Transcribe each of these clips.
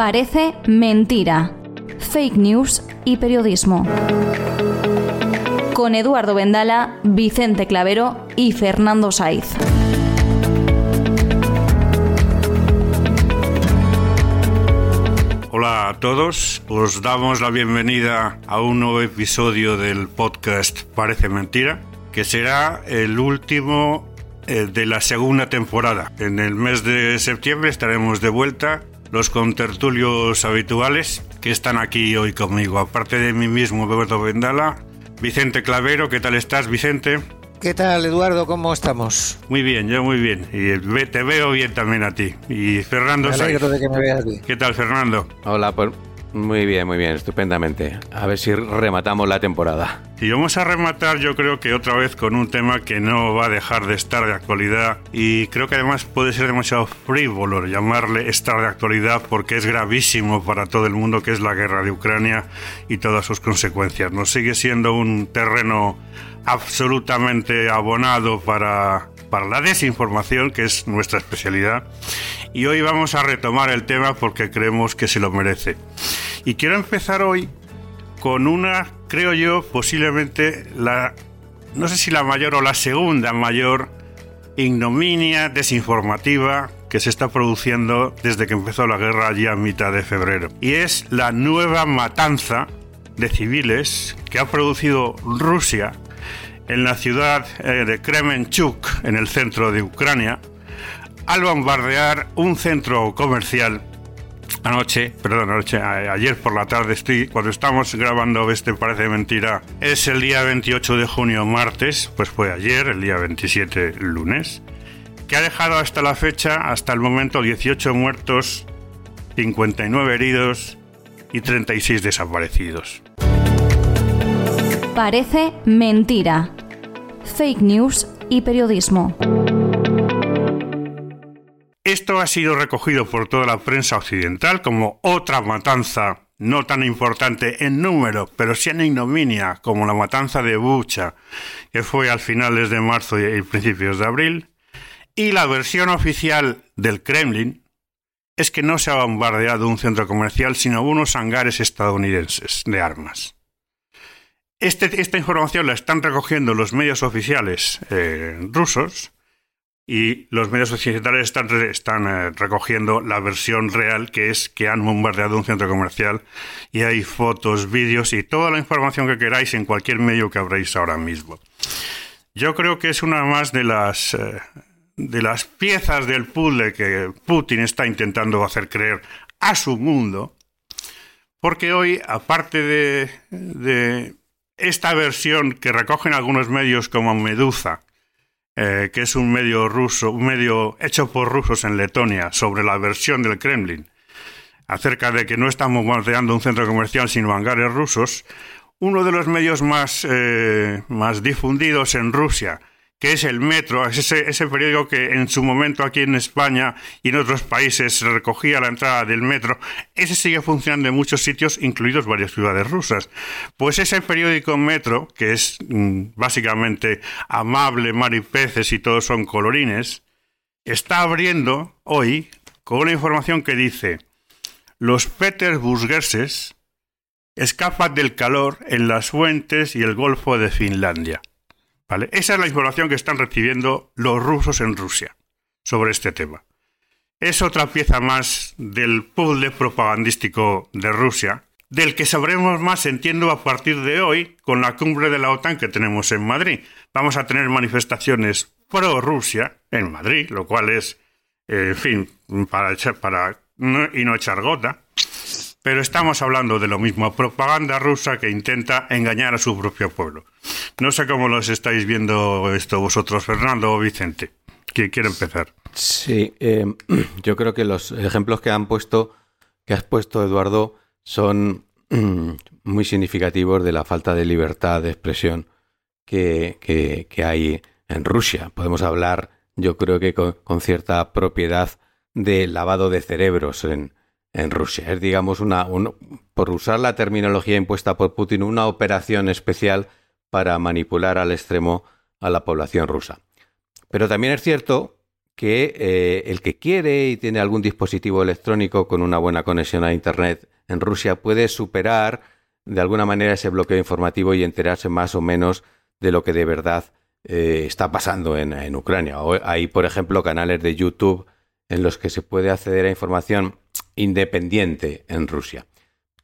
Parece mentira. Fake news y periodismo. Con Eduardo Vendala, Vicente Clavero y Fernando Saiz. Hola a todos, os damos la bienvenida a un nuevo episodio del podcast Parece Mentira, que será el último eh, de la segunda temporada. En el mes de septiembre estaremos de vuelta los contertulios habituales que están aquí hoy conmigo. Aparte de mí mismo, Roberto Vendala, Vicente Clavero, ¿qué tal estás, Vicente? ¿Qué tal, Eduardo? ¿Cómo estamos? Muy bien, yo muy bien. Y te veo bien también a ti. Y Fernando me alegro de que me veas bien. ¿Qué tal, Fernando? Hola, pues muy bien, muy bien, estupendamente. A ver si rematamos la temporada. Y vamos a rematar yo creo que otra vez con un tema que no va a dejar de estar de actualidad y creo que además puede ser demasiado frívolo llamarle estar de actualidad porque es gravísimo para todo el mundo que es la guerra de Ucrania y todas sus consecuencias. Nos sigue siendo un terreno absolutamente abonado para, para la desinformación, que es nuestra especialidad. Y hoy vamos a retomar el tema porque creemos que se lo merece. Y quiero empezar hoy con una, creo yo, posiblemente la, no sé si la mayor o la segunda mayor ignominia desinformativa que se está produciendo desde que empezó la guerra allí a mitad de febrero. Y es la nueva matanza de civiles que ha producido Rusia en la ciudad eh, de Kremenchuk, en el centro de Ucrania, al bombardear un centro comercial anoche, perdón, anoche, ayer por la tarde, estoy, cuando estamos grabando este parece mentira, es el día 28 de junio, martes, pues fue ayer, el día 27, lunes, que ha dejado hasta la fecha, hasta el momento, 18 muertos, 59 heridos y 36 desaparecidos. Parece mentira. Fake news y periodismo. Esto ha sido recogido por toda la prensa occidental como otra matanza no tan importante en número, pero sí en ignominia, como la matanza de Bucha, que fue al finales de marzo y principios de abril. Y la versión oficial del Kremlin es que no se ha bombardeado un centro comercial, sino unos hangares estadounidenses de armas. Este, esta información la están recogiendo los medios oficiales eh, rusos y los medios occidentales están, están eh, recogiendo la versión real, que es que han bombardeado un centro comercial y hay fotos, vídeos y toda la información que queráis en cualquier medio que abráis ahora mismo. Yo creo que es una más de las, eh, de las piezas del puzzle que Putin está intentando hacer creer a su mundo, porque hoy, aparte de esta versión que recogen algunos medios como Medusa, eh, que es un medio ruso, un medio hecho por rusos en Letonia, sobre la versión del Kremlin, acerca de que no estamos bombardeando un centro comercial sino hangares rusos, uno de los medios más, eh, más difundidos en Rusia, que es el Metro, es ese, ese, periódico que en su momento aquí en España y en otros países recogía la entrada del metro, ese sigue funcionando en muchos sitios, incluidos varias ciudades rusas. Pues ese periódico Metro, que es mm, básicamente amable, mar y peces y todos son colorines, está abriendo hoy con una información que dice, los petersburgueses escapan del calor en las fuentes y el Golfo de Finlandia. Esa es la información que están recibiendo los rusos en Rusia sobre este tema. Es otra pieza más del puzzle propagandístico de Rusia, del que sabremos más, entiendo, a partir de hoy con la cumbre de la OTAN que tenemos en Madrid. Vamos a tener manifestaciones pro-Rusia en Madrid, lo cual es, eh, en fin, para, para y no echar gota. Pero estamos hablando de lo mismo, propaganda rusa que intenta engañar a su propio pueblo. No sé cómo los estáis viendo esto vosotros, Fernando o Vicente. ¿Quién quiere empezar? Sí, eh, yo creo que los ejemplos que han puesto, que has puesto, Eduardo, son mm, muy significativos de la falta de libertad de expresión que, que, hay en Rusia. Podemos hablar, yo creo que con cierta propiedad, de lavado de cerebros en, en Rusia. Es, digamos, una, por usar la terminología impuesta por Putin, una operación especial para manipular al extremo a la población rusa. Pero también es cierto que eh, el que quiere y tiene algún dispositivo electrónico con una buena conexión a Internet en Rusia puede superar de alguna manera ese bloqueo informativo y enterarse más o menos de lo que de verdad eh, está pasando en, Ucrania. hay, por ejemplo, canales de YouTube en los que se puede acceder a información independiente en Rusia.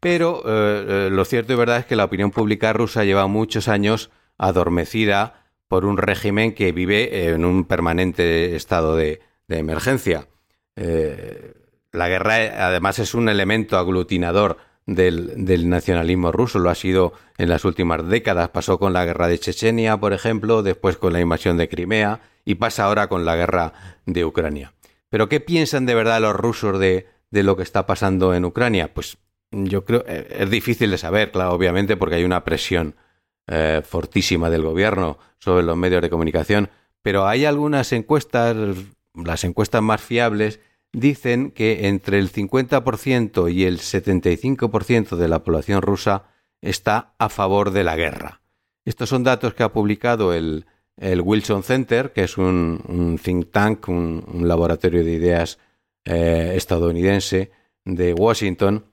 Pero eh, lo cierto y verdad es que la opinión pública rusa lleva muchos años adormecida por un régimen que vive en un permanente estado de, emergencia. Eh, la guerra, además, es un elemento aglutinador del, nacionalismo ruso. Lo ha sido en las últimas décadas. Pasó con la guerra de Chechenia, por ejemplo, después con la invasión de Crimea y pasa ahora con la guerra de Ucrania. Pero ¿qué piensan de verdad los rusos de, de lo que está pasando en Ucrania? Pues yo creo eh, es difícil de saber, claro, obviamente, porque hay una presión eh, fortísima del gobierno sobre los medios de comunicación, pero hay algunas encuestas, las encuestas más fiables, dicen que entre el 50% y el 75% de la población rusa está a favor de la guerra. Estos son datos que ha publicado el, Wilson Center, que es un, think tank, un, laboratorio de ideas eh, estadounidense de Washington,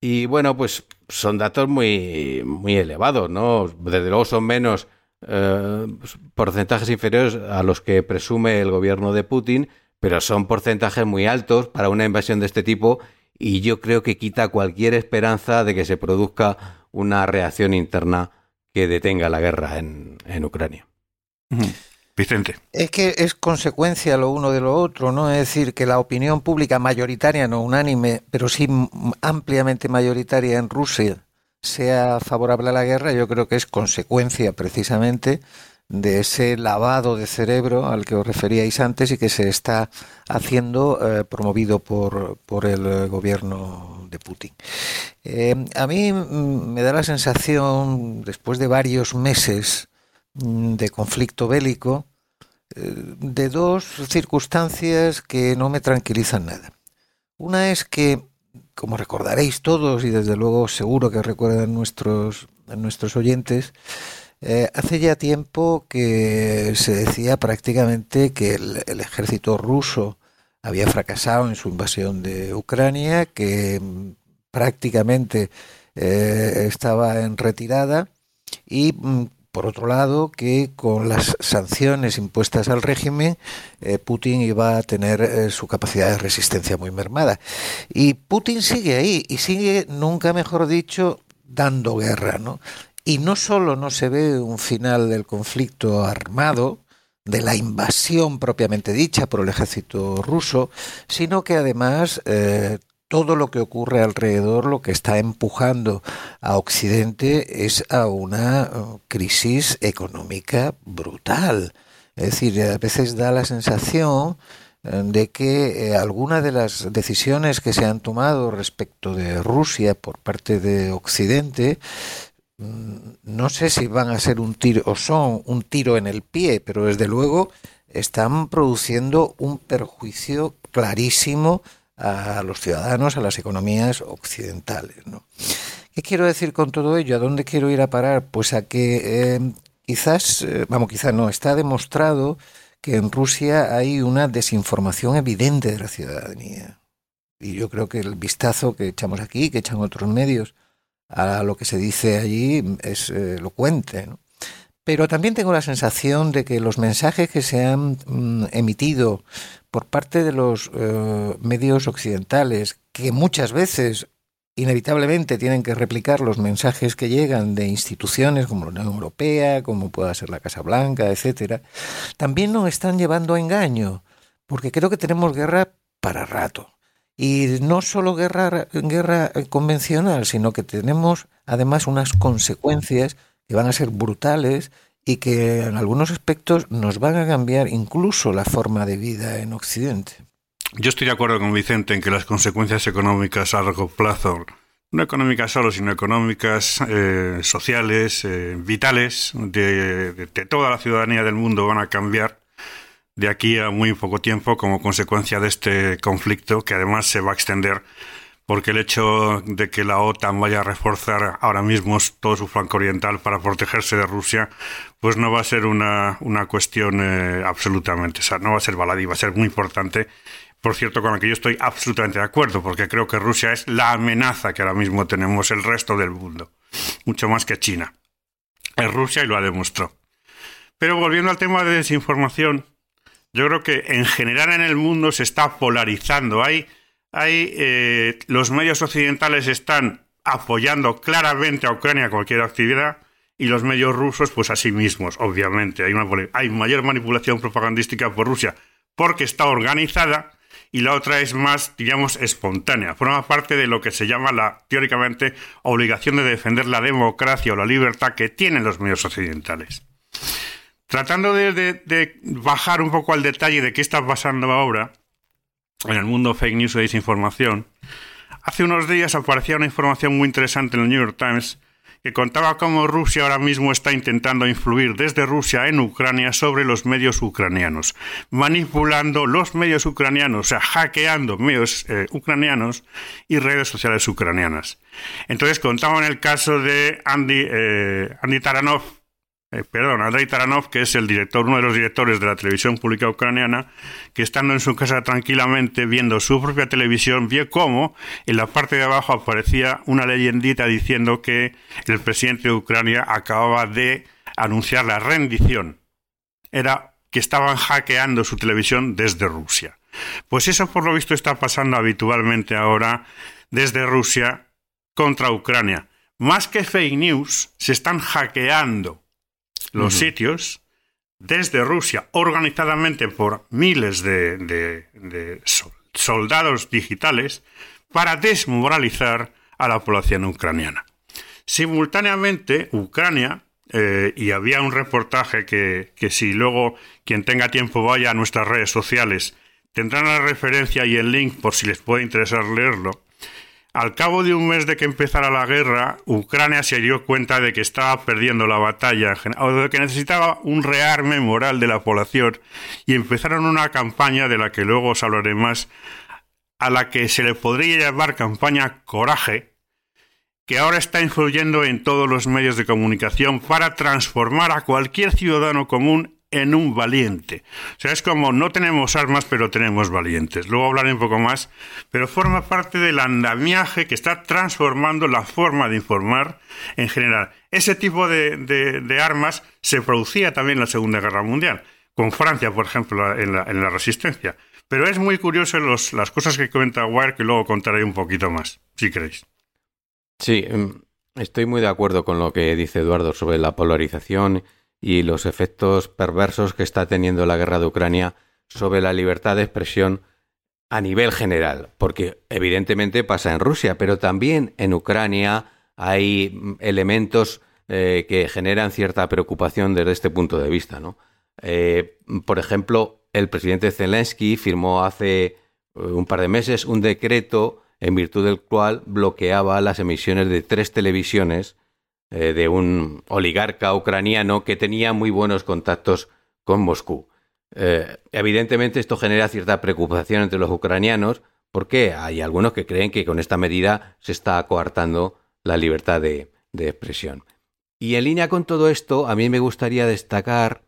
y bueno, pues son datos muy, muy elevados, ¿no? Desde luego son menos eh, porcentajes inferiores a los que presume el gobierno de Putin, pero son porcentajes muy altos para una invasión de este tipo y yo creo que quita cualquier esperanza de que se produzca una reacción interna que detenga la guerra en, en Ucrania. Vicente. Es que es consecuencia lo uno de lo otro, ¿no? Es decir, que la opinión pública mayoritaria, no unánime, pero sí ampliamente mayoritaria en Rusia sea favorable a la guerra, yo creo que es consecuencia precisamente de ese lavado de cerebro al que os referíais antes y que se está haciendo eh, promovido por, por, el gobierno de Putin. Eh, a mí me da la sensación, después de varios meses, de conflicto bélico eh, de dos circunstancias que no me tranquilizan nada. Una es que, como recordaréis todos y desde luego seguro que recuerdan nuestros, nuestros oyentes, eh, hace ya tiempo que se decía prácticamente que el, ejército ruso había fracasado en su invasión de Ucrania, que mm, prácticamente eh, estaba en retirada y mm, por otro lado, que con las sanciones impuestas al régimen, eh, Putin iba a tener eh, su capacidad de resistencia muy mermada. Y Putin sigue ahí, y sigue, nunca mejor dicho, dando guerra, ¿no? Y no solo no se ve un final del conflicto armado, de la invasión propiamente dicha por el ejército ruso, sino que además eh, todo lo que ocurre alrededor lo que está empujando a Occidente es a una uh, crisis económica brutal. Es decir, a veces da la sensación eh, de que eh, algunas de las decisiones que se han tomado respecto de Rusia por parte de Occidente mm, no sé si van a ser un tiro o son un tiro en el pie, pero desde luego están produciendo un perjuicio clarísimo a los ciudadanos, a las economías occidentales. ¿no? ¿Qué quiero decir con todo ello? ¿A dónde quiero ir a parar? Pues a que eh, quizás, eh, vamos, quizás no, está demostrado que en Rusia hay una desinformación evidente de la ciudadanía. Y yo creo que el vistazo que echamos aquí, que echan otros medios, a lo que se dice allí es eh, elocuente. ¿no? Pero también tengo la sensación de que los mensajes que se han mm, emitido por parte de los eh, medios occidentales, que muchas veces inevitablemente tienen que replicar los mensajes que llegan de instituciones como la Unión Europea, como pueda ser la Casa Blanca, etcétera, también nos están llevando a engaño, porque creo que tenemos guerra para rato. Y no solo guerra, guerra convencional, sino que tenemos además unas consecuencias que van a ser brutales y que en algunos aspectos nos van a cambiar incluso la forma de vida en Occidente. Yo estoy de acuerdo con Vicente en que las consecuencias económicas a largo plazo, no económicas solo, sino económicas, eh, sociales, eh, vitales, de, de, toda la ciudadanía del mundo van a cambiar de aquí a muy poco tiempo como consecuencia de este conflicto que además se va a extender porque el hecho de que la OTAN vaya a reforzar ahora mismo todo su flanco oriental para protegerse de Rusia, pues no va a ser una, una cuestión eh, absolutamente, o sea, no va a ser baladí, va a ser muy importante. Por cierto, con la que yo estoy absolutamente de acuerdo, porque creo que Rusia es la amenaza que ahora mismo tenemos el resto del mundo, mucho más que China. Es Rusia y lo ha demostrado. Pero volviendo al tema de desinformación, yo creo que en general en el mundo se está polarizando. Hay Ahí eh, los medios occidentales están apoyando claramente a Ucrania cualquier actividad y los medios rusos, pues a sí mismos, obviamente. Hay, mayor manipulación propagandística por Rusia porque está organizada y la otra es más, digamos, espontánea. Forma parte de lo que se llama la, teóricamente, obligación de defender la democracia o la libertad que tienen los medios occidentales. Tratando de bajar un poco al detalle de qué está pasando ahora, en el mundo fake news o desinformación, hace unos días aparecía una información muy interesante en el New York Times que contaba cómo Rusia ahora mismo está intentando influir desde Rusia en Ucrania sobre los medios ucranianos, manipulando los medios ucranianos, o sea, hackeando medios eh, ucranianos y redes sociales ucranianas. Entonces contaban el caso de Andy, eh, Andy Taranov, eh, perdón, Andrei Taranov, que es el director, uno de los directores de la televisión pública ucraniana, que estando en su casa tranquilamente viendo su propia televisión, vio cómo en la parte de abajo aparecía una leyendita diciendo que el presidente de Ucrania acababa de anunciar la rendición. Era que estaban hackeando su televisión desde Rusia. Pues eso por lo visto está pasando habitualmente ahora desde Rusia contra Ucrania. Más que fake news, se están hackeando los sitios desde Rusia, organizadamente por miles de, soldados digitales, para desmoralizar a la población ucraniana. Simultáneamente, Ucrania, eh, y había un reportaje que, que si luego quien tenga tiempo vaya a nuestras redes sociales, tendrán la referencia y el link por si les puede interesar leerlo, al cabo de un mes de que empezara la guerra, Ucrania se dio cuenta de que estaba perdiendo la batalla o de que necesitaba un rearme moral de la población y empezaron una campaña de la que luego os hablaré más, a la que se le podría llamar campaña Coraje, que ahora está influyendo en todos los medios de comunicación para transformar a cualquier ciudadano común en un valiente. O sea, es como no tenemos armas, pero tenemos valientes. Luego hablaré un poco más, pero forma parte del andamiaje que está transformando la forma de informar en general. Ese tipo de, armas se producía también en la Segunda Guerra Mundial, con Francia, por ejemplo, en la, Resistencia. Pero es muy curioso las cosas que comenta Wire, que luego contaré un poquito más, si queréis. Sí, em, estoy muy de acuerdo con lo que dice Eduardo sobre la polarización y los efectos perversos que está teniendo la guerra de Ucrania sobre la libertad de expresión a nivel general, porque evidentemente pasa en Rusia, pero también en Ucrania hay elementos eh, que generan cierta preocupación desde este punto de vista. ¿no? Eh, por ejemplo, el presidente Zelensky firmó hace eh, un par de meses un decreto en virtud del cual bloqueaba las emisiones de tres televisiones eh, de un oligarca ucraniano que tenía muy buenos contactos con Moscú. Eh, evidentemente esto genera cierta preocupación entre los ucranianos porque hay algunos que creen que con esta medida se está coartando la libertad de, expresión. Y en línea con todo esto, a mí me gustaría destacar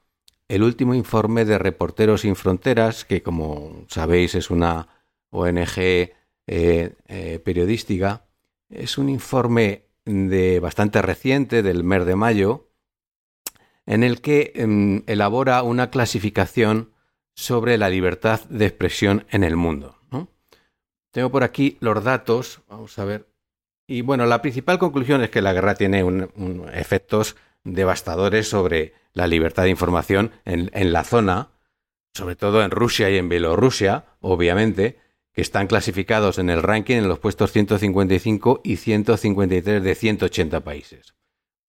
el último informe de Reporteros sin Fronteras, que como sabéis es una ONG eh, periodística. Es un informe de bastante reciente, del mes de mayo, en el que em, elabora una clasificación sobre la libertad de expresión en el mundo. Tengo por aquí los datos, vamos a ver. Y bueno, la principal conclusión es que la guerra tiene efectos devastadores sobre la libertad de información en, en la zona, sobre todo en Rusia y en Bielorrusia, obviamente, que están clasificados en el ranking en los puestos 155 y 153 de 180 países.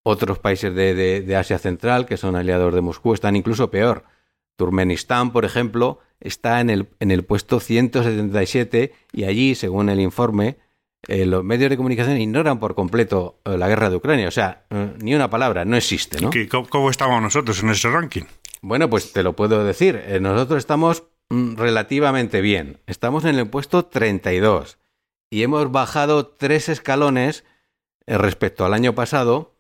Otros países de, Asia Central, que son aliados de Moscú, están incluso peor. Turkmenistán, por ejemplo, está en el, en el puesto 177 y allí, según el informe, eh, los medios de comunicación ignoran por completo eh, la guerra de Ucrania. O sea, eh, ni una palabra, no existe. ¿no? ¿Cómo, estamos nosotros en ese ranking? Bueno, pues te lo puedo decir. nosotros estamos relativamente bien. Estamos en el puesto 32. y hemos bajado tres escalones eh, respecto al año pasado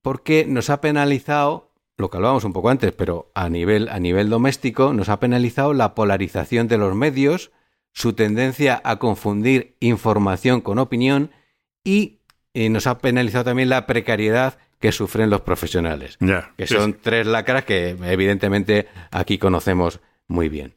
porque nos ha penalizado, lo que hablábamos un poco antes, pero a nivel, a nivel doméstico, nos ha penalizado la polarización de los medios, su tendencia a confundir información con opinión y, nos ha penalizado también la precariedad que sufren los profesionales, que son tres lacras que evidentemente aquí conocemos muy bien.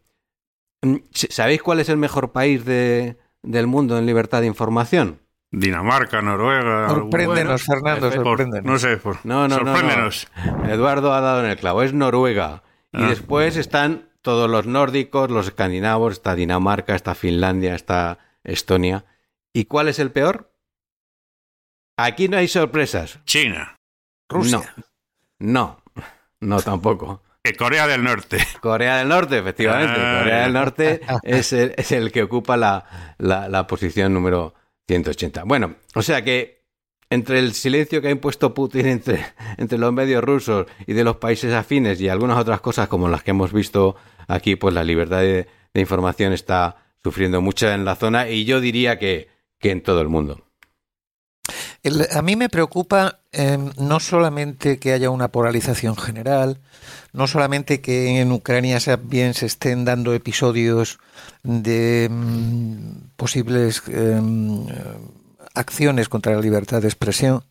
Mm, ¿Sabéis cuál es el mejor país de, del mundo en libertad de información? Dinamarca, Noruega. Sorpréndenos, Fernando, sorpréndenos. no sé, por, no, no, sorpréndenos. No, Eduardo ha dado en el clavo, es Noruega. Y ah. después están todos los nórdicos, los escandinavos, está Dinamarca, está Finlandia, está Estonia. ¿Y cuál es el peor? Aquí no hay sorpresas. China. Rusia. No, no, no tampoco. Corea del Norte. Corea del Norte, efectivamente. Corea del Norte es el, es el que ocupa la, la, posición número 180. Bueno, o sea que entre el silencio que ha impuesto Putin entre, entre los medios rusos y de los países afines y algunas otras cosas como las que hemos visto aquí, pues la libertad de, información está sufriendo mucho en la zona y yo diría que, que en todo el mundo. A mí me preocupa em, no solamente que haya una polarización general, no solamente que en Ucrania se estén dando episodios de mm, posibles em, acciones contra la libertad de expresión,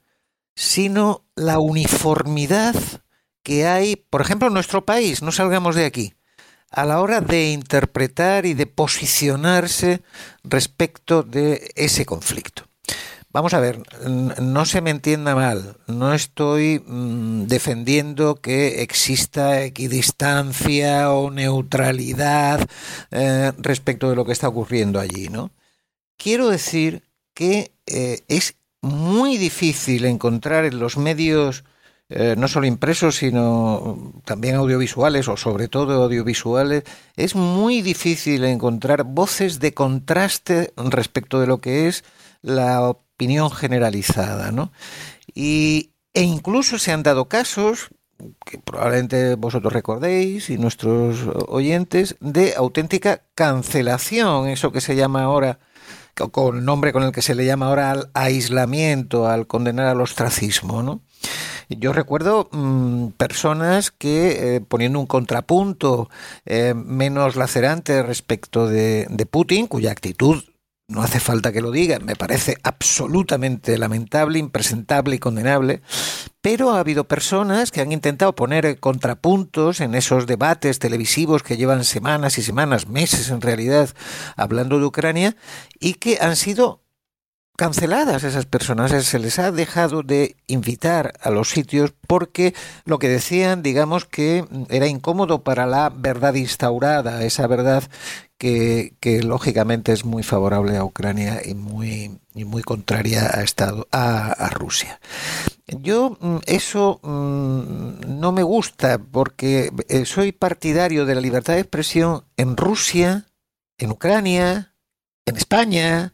sino la uniformidad que hay, por ejemplo, en nuestro país, no salgamos de aquí, a la hora de interpretar y de posicionarse respecto de ese conflicto. Vamos a ver, no se me entienda mal, no estoy mm, defendiendo que exista equidistancia o neutralidad eh, respecto de lo que está ocurriendo allí, ¿no? Quiero decir que eh, es muy difícil encontrar en los medios eh, no solo impresos, sino también audiovisuales o sobre todo audiovisuales, es muy difícil encontrar voces de contraste respecto de lo que es la opinión generalizada, ¿no? Y, e incluso se han dado casos que probablemente vosotros recordéis y nuestros oyentes de auténtica cancelación, eso que se llama ahora con nombre con el que se le llama ahora al aislamiento, al condenar al ostracismo, ¿no? Yo recuerdo mm, personas que, eh, poniendo un contrapunto eh, menos lacerante respecto de, de Putin, cuya actitud no hace falta que lo diga, me parece absolutamente lamentable, impresentable y condenable, pero ha habido personas que han intentado poner contrapuntos en esos debates televisivos que llevan semanas y semanas, meses en realidad, hablando de Ucrania, y que han sido canceladas esas personas, se les ha dejado de invitar a los sitios porque lo que decían, digamos que era incómodo para la verdad instaurada, esa verdad que, lógicamente es muy favorable a Ucrania y muy, muy contraria a, Estado, a, Rusia. Yo mm, eso mm, no me gusta porque eh, soy partidario de la libertad de expresión en Rusia, en Ucrania, en España,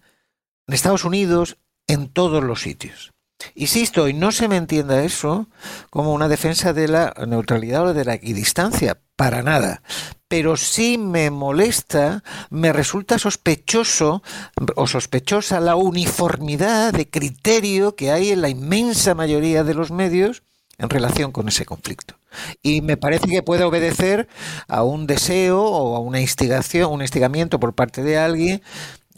en Estados Unidos, en todos los sitios. Insisto, y no se me entienda eso como una defensa de la neutralidad o de la equidistancia, para nada. Pero sí me molesta, me resulta sospechoso o sospechosa la uniformidad de criterio que hay en la inmensa mayoría de los medios en relación con ese conflicto. Y me parece que puede obedecer a un deseo o a una instigación, un instigamiento por parte de alguien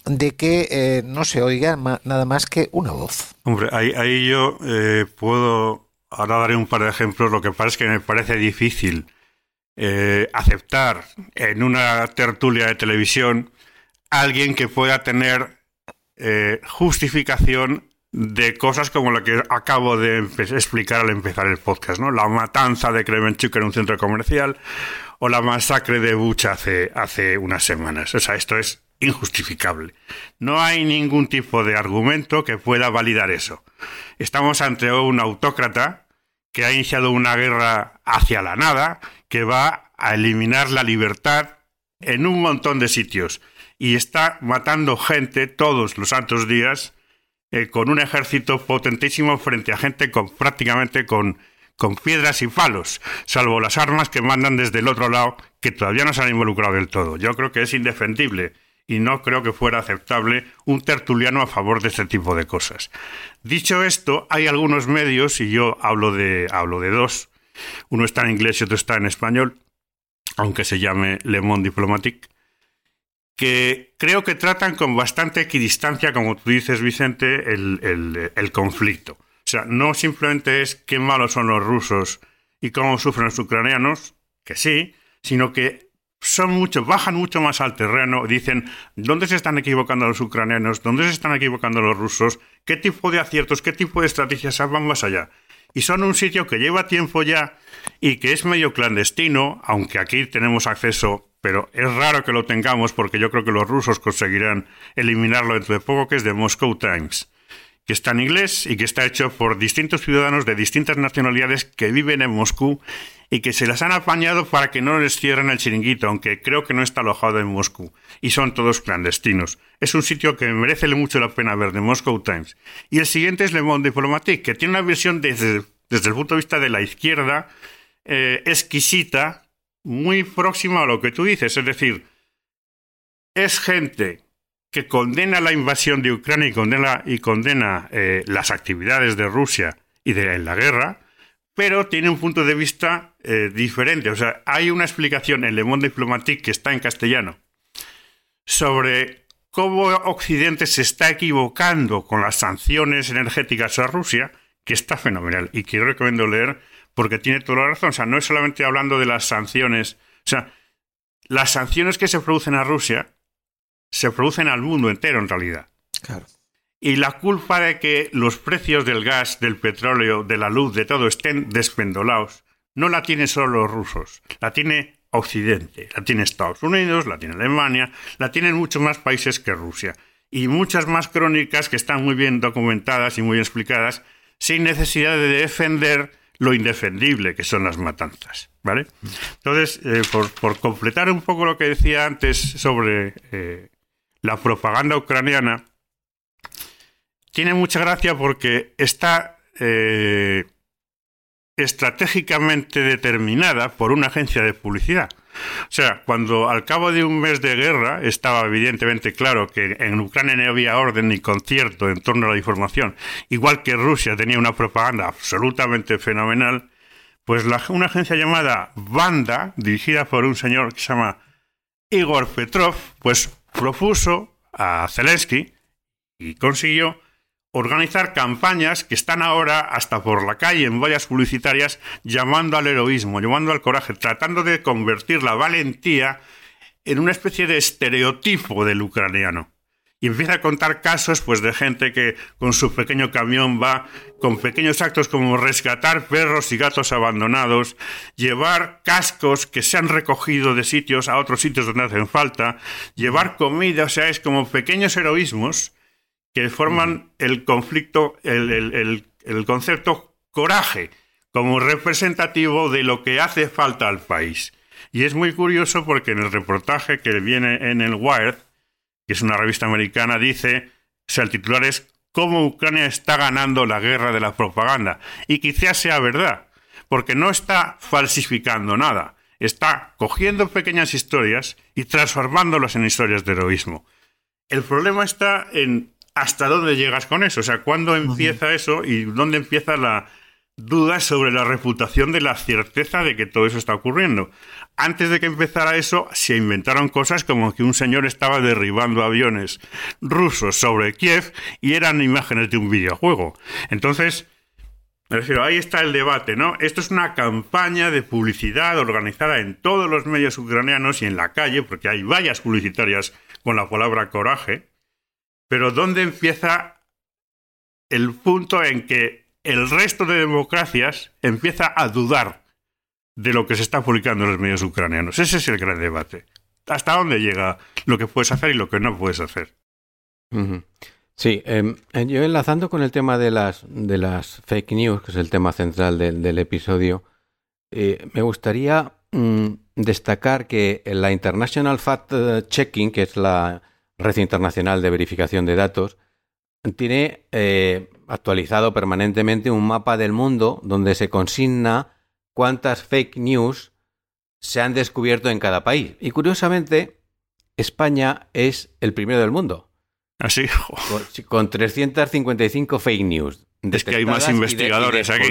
de que eh, no se oiga nada más que una voz. Hombre, ahí, yo eh, puedo, ahora daré un par de ejemplos, lo que pasa es que me parece difícil eh, aceptar en una tertulia de televisión alguien que pueda tener justificación de cosas como la que acabo de explicar al empezar el podcast, ¿no? La matanza de Kremenchuk en un centro comercial o la masacre de Bucha hace unas semanas. O sea, esto es injustificable. No hay ningún tipo de argumento que pueda validar eso. Estamos ante un autócrata que ha iniciado una guerra hacia la nada, que va a eliminar la libertad en un montón de sitios y está matando gente todos los santos días eh, con un ejército potentísimo frente a gente con prácticamente con, con piedras y palos, salvo las armas que mandan desde el otro lado que todavía no se han involucrado del todo. Yo creo que es indefendible y no creo que fuera aceptable un tertuliano a favor de este tipo de cosas. Dicho esto, hay algunos medios, y yo hablo de, hablo de dos, uno está en inglés y otro está en español, aunque se llame Le Monde Diplomatique, que creo que tratan con bastante equidistancia, como tú dices, Vicente, el, el conflicto. O sea, no simplemente es qué malos son los rusos y cómo sufren los ucranianos, que sí, sino que son mucho, bajan mucho más al terreno, dicen dónde se están equivocando los ucranianos, dónde se están equivocando los rusos, qué tipo de aciertos, qué tipo de estrategias van más allá. Y son un sitio que lleva tiempo ya y que es medio clandestino, aunque aquí tenemos acceso, pero es raro que lo tengamos porque yo creo que los rusos conseguirán eliminarlo dentro de poco, que es de Moscow Times que está en inglés y que está hecho por distintos ciudadanos de distintas nacionalidades que viven en Moscú y que se las han apañado para que no les cierren el chiringuito, aunque creo que no está alojado en Moscú, y son todos clandestinos. Es un sitio que merece mucho la pena ver, de Moscow Times. Y el siguiente es Le Monde Diplomatique, que tiene una visión desde, desde el punto de vista de la izquierda eh, exquisita, muy próxima a lo que tú dices, es decir, es gente que condena la invasión de Ucrania y condena, y condena eh, las actividades de Rusia y de la guerra, pero tiene un punto de vista eh, diferente. O sea, hay una explicación en Le Monde Diplomatique que está en castellano sobre cómo Occidente se está equivocando con las sanciones energéticas a Rusia, que está fenomenal y que recomiendo leer porque tiene toda la razón. O sea, no es solamente hablando de las sanciones, o sea, las sanciones que se producen a Rusia se producen al mundo entero en realidad. Claro. Y la culpa de que los precios del gas, del petróleo, de la luz, de todo estén despendolados, no la tienen solo los rusos, la tiene Occidente, la tiene Estados Unidos, la tiene Alemania, la tienen muchos más países que Rusia. Y muchas más crónicas que están muy bien documentadas y muy explicadas, sin necesidad de defender lo indefendible que son las matanzas. ¿Vale? Entonces, eh, por, completar un poco lo que decía antes sobre eh, la propaganda ucraniana, tiene mucha gracia porque está eh, estratégicamente determinada por una agencia de publicidad. O sea, cuando al cabo de un mes de guerra estaba evidentemente claro que en Ucrania no había orden ni concierto en torno a la información, igual que Rusia tenía una propaganda absolutamente fenomenal, pues una agencia llamada Banda, dirigida por un señor que se llama Igor Petrov, pues propuso a Zelensky y consiguió organizar campañas que están ahora hasta por la calle en vallas publicitarias llamando al heroísmo, llamando al coraje, tratando de convertir la valentía en una especie de estereotipo del ucraniano. Y empieza a contar casos pues de gente que con su pequeño camión va con pequeños actos como rescatar perros y gatos abandonados, llevar cascos que se han recogido de sitios a otros sitios donde hacen falta, llevar comida, o sea, es como pequeños heroísmos que forman el conflicto, el, concepto coraje como representativo de lo que hace falta al país. Y es muy curioso porque en el reportaje que viene en el Wired, que es una revista americana, dice, o sea, el titular es cómo Ucrania está ganando la guerra de la propaganda. Y quizás sea verdad, porque no está falsificando nada, está cogiendo pequeñas historias y transformándolas en historias de heroísmo. El problema está en hasta dónde llegas con eso. O sea, ¿cuándo empieza eso y dónde empieza la duda sobre la reputación de la certeza de que todo eso está ocurriendo? Antes de que empezara eso, se inventaron cosas como que un señor estaba derribando aviones rusos sobre Kiev y eran imágenes de un videojuego. Entonces, me refiero, ahí está el debate, ¿no? Esto es una campaña de publicidad organizada en todos los medios ucranianos y en la calle, porque hay vallas publicitarias con la palabra coraje, pero ¿dónde empieza el punto en que el resto de democracias empieza a dudar de lo que se está publicando en los medios ucranianos? Ese es el gran debate. ¿Hasta dónde llega lo que puedes hacer y lo que no puedes hacer? Sí, em, eh, yo enlazando con el tema de las, de las fake news, que es el tema central del episodio, eh, me gustaría mm, destacar que la International Fact Checking, que es la Red Internacional de Verificación de Datos, tiene eh, actualizado permanentemente un mapa del mundo donde se consigna cuántas fake news se han descubierto en cada país. Y curiosamente, España es el primero del mundo. Así. Con, con 355 fake news. Es que hay más investigadores aquí.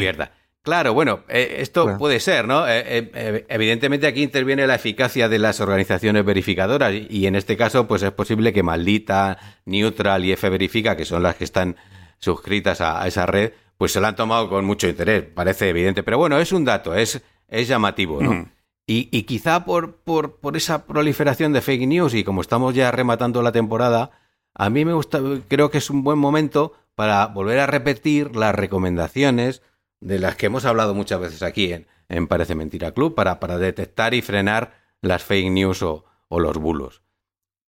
Claro, bueno, eh, esto Bueno. puede ser, ¿no? Eh, eh, evidentemente aquí interviene la eficacia de las organizaciones verificadoras y, en este caso pues es posible que Maldita, Neutral y F Verifica, que son las que están suscritas a, a esa red, pues se la han tomado con mucho interés, parece evidente. Pero bueno, es un dato, es, es llamativo, ¿no? Ujú. Y, y quizá por, por, por esa proliferación de fake news y como estamos ya rematando la temporada, a mí me gusta, creo que es un buen momento para volver a repetir las recomendaciones de las que hemos hablado muchas veces aquí en, en Parece Mentira Club para, para detectar y frenar las fake news o, o los bulos.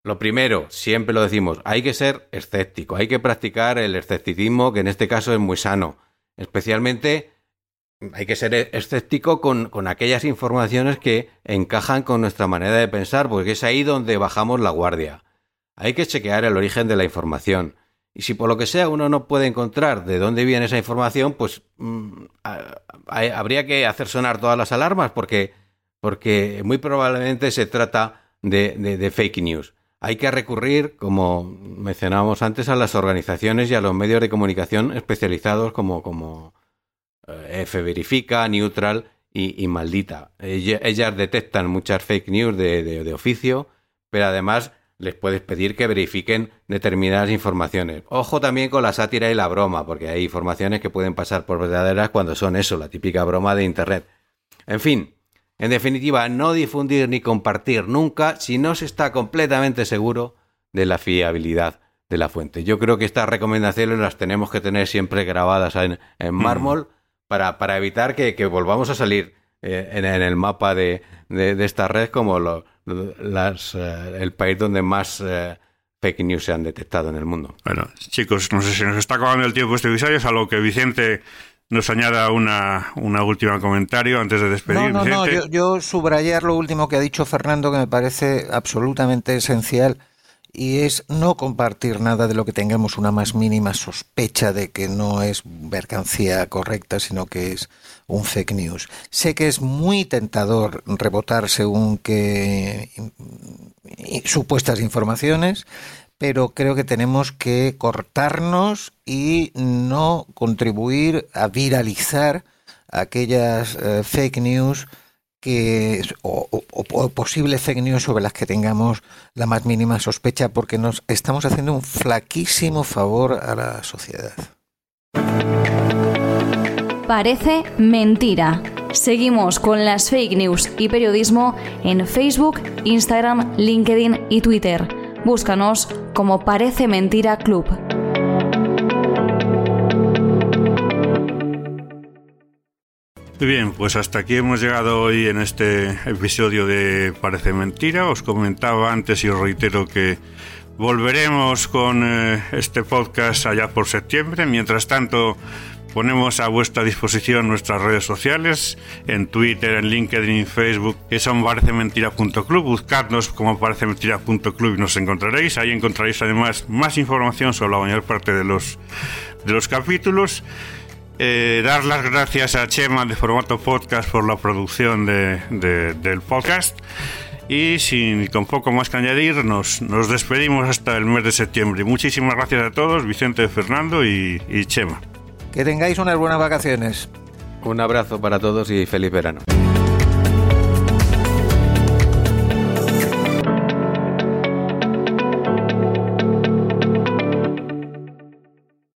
Lo primero, siempre lo decimos, hay que ser escéptico, hay que practicar el escepticismo, que en este caso es muy sano. Especialmente hay que ser escéptico con, con aquellas informaciones que encajan con nuestra manera de pensar, porque es ahí donde bajamos la guardia. Hay que chequear el origen de la información. Y si por lo que sea uno no puede encontrar de dónde viene esa información, pues mm, a- habría que hacer sonar todas las alarmas porque, porque muy probablemente se trata de, de- fake news. Hay que recurrir, como mencionábamos antes, a las organizaciones y a los medios de comunicación especializados como, como eh, F Verifica, Neutral y, y Maldita. Ella- Ellas detectan muchas fake news de- de oficio, pero además les puedes pedir que verifiquen determinadas informaciones. Ojo también con la sátira y la broma, porque hay informaciones que pueden pasar por verdaderas cuando son eso, la típica broma de Internet. En fin, en definitiva, no difundir ni compartir nunca si no se está completamente seguro de la fiabilidad de la fuente. Yo creo que estas recomendaciones las tenemos que tener siempre grabadas en, en mármol para, para evitar que, que volvamos a salir eh, en, en el mapa de, de- de esta red como lo- las, eh, el país donde más eh, fake news se han detectado en el mundo. Bueno, chicos, no sé si nos está acabando el tiempo este episodio, salvo que Vicente nos añada una, una última comentario antes de despedir. No, no, no, yo subrayar lo último que ha dicho Fernando que me parece absolutamente esencial y es no compartir nada de lo que tengamos una más mínima sospecha de que no es mercancía correcta, sino que es un fake news. Sé que es muy tentador rebotar según qué mm, supuestas informaciones, pero creo que tenemos que cortarnos y no contribuir a viralizar aquellas eh, fake news que o, o- o posibles fake news sobre las que tengamos la más mínima sospecha porque nos estamos haciendo un flaquísimo favor a la sociedad. Parece mentira. Seguimos con las fake news y periodismo en Facebook, Instagram, LinkedIn y Twitter. Búscanos como Parece Mentira Club. Muy bien, pues hasta aquí hemos llegado hoy en este episodio de Parece Mentira. Os comentaba antes y os reitero que volveremos con eh, este podcast allá por septiembre. Mientras tanto, ponemos a vuestra disposición nuestras redes sociales en Twitter, en LinkedIn en Facebook, que son parecementira.club. Buscadnos como parecementira.club y nos encontraréis. Ahí encontraréis además más información sobre la mayor parte de los, de los capítulos. Eh, dar las gracias a Chema de Formato Podcast por la producción de- de- del podcast. Y sin, con poco más que añadir, nos, nos despedimos hasta el mes de septiembre. Muchísimas gracias a todos, Vicente, Fernando y, y Chema. Que tengáis unas buenas vacaciones. Un abrazo para todos y feliz verano.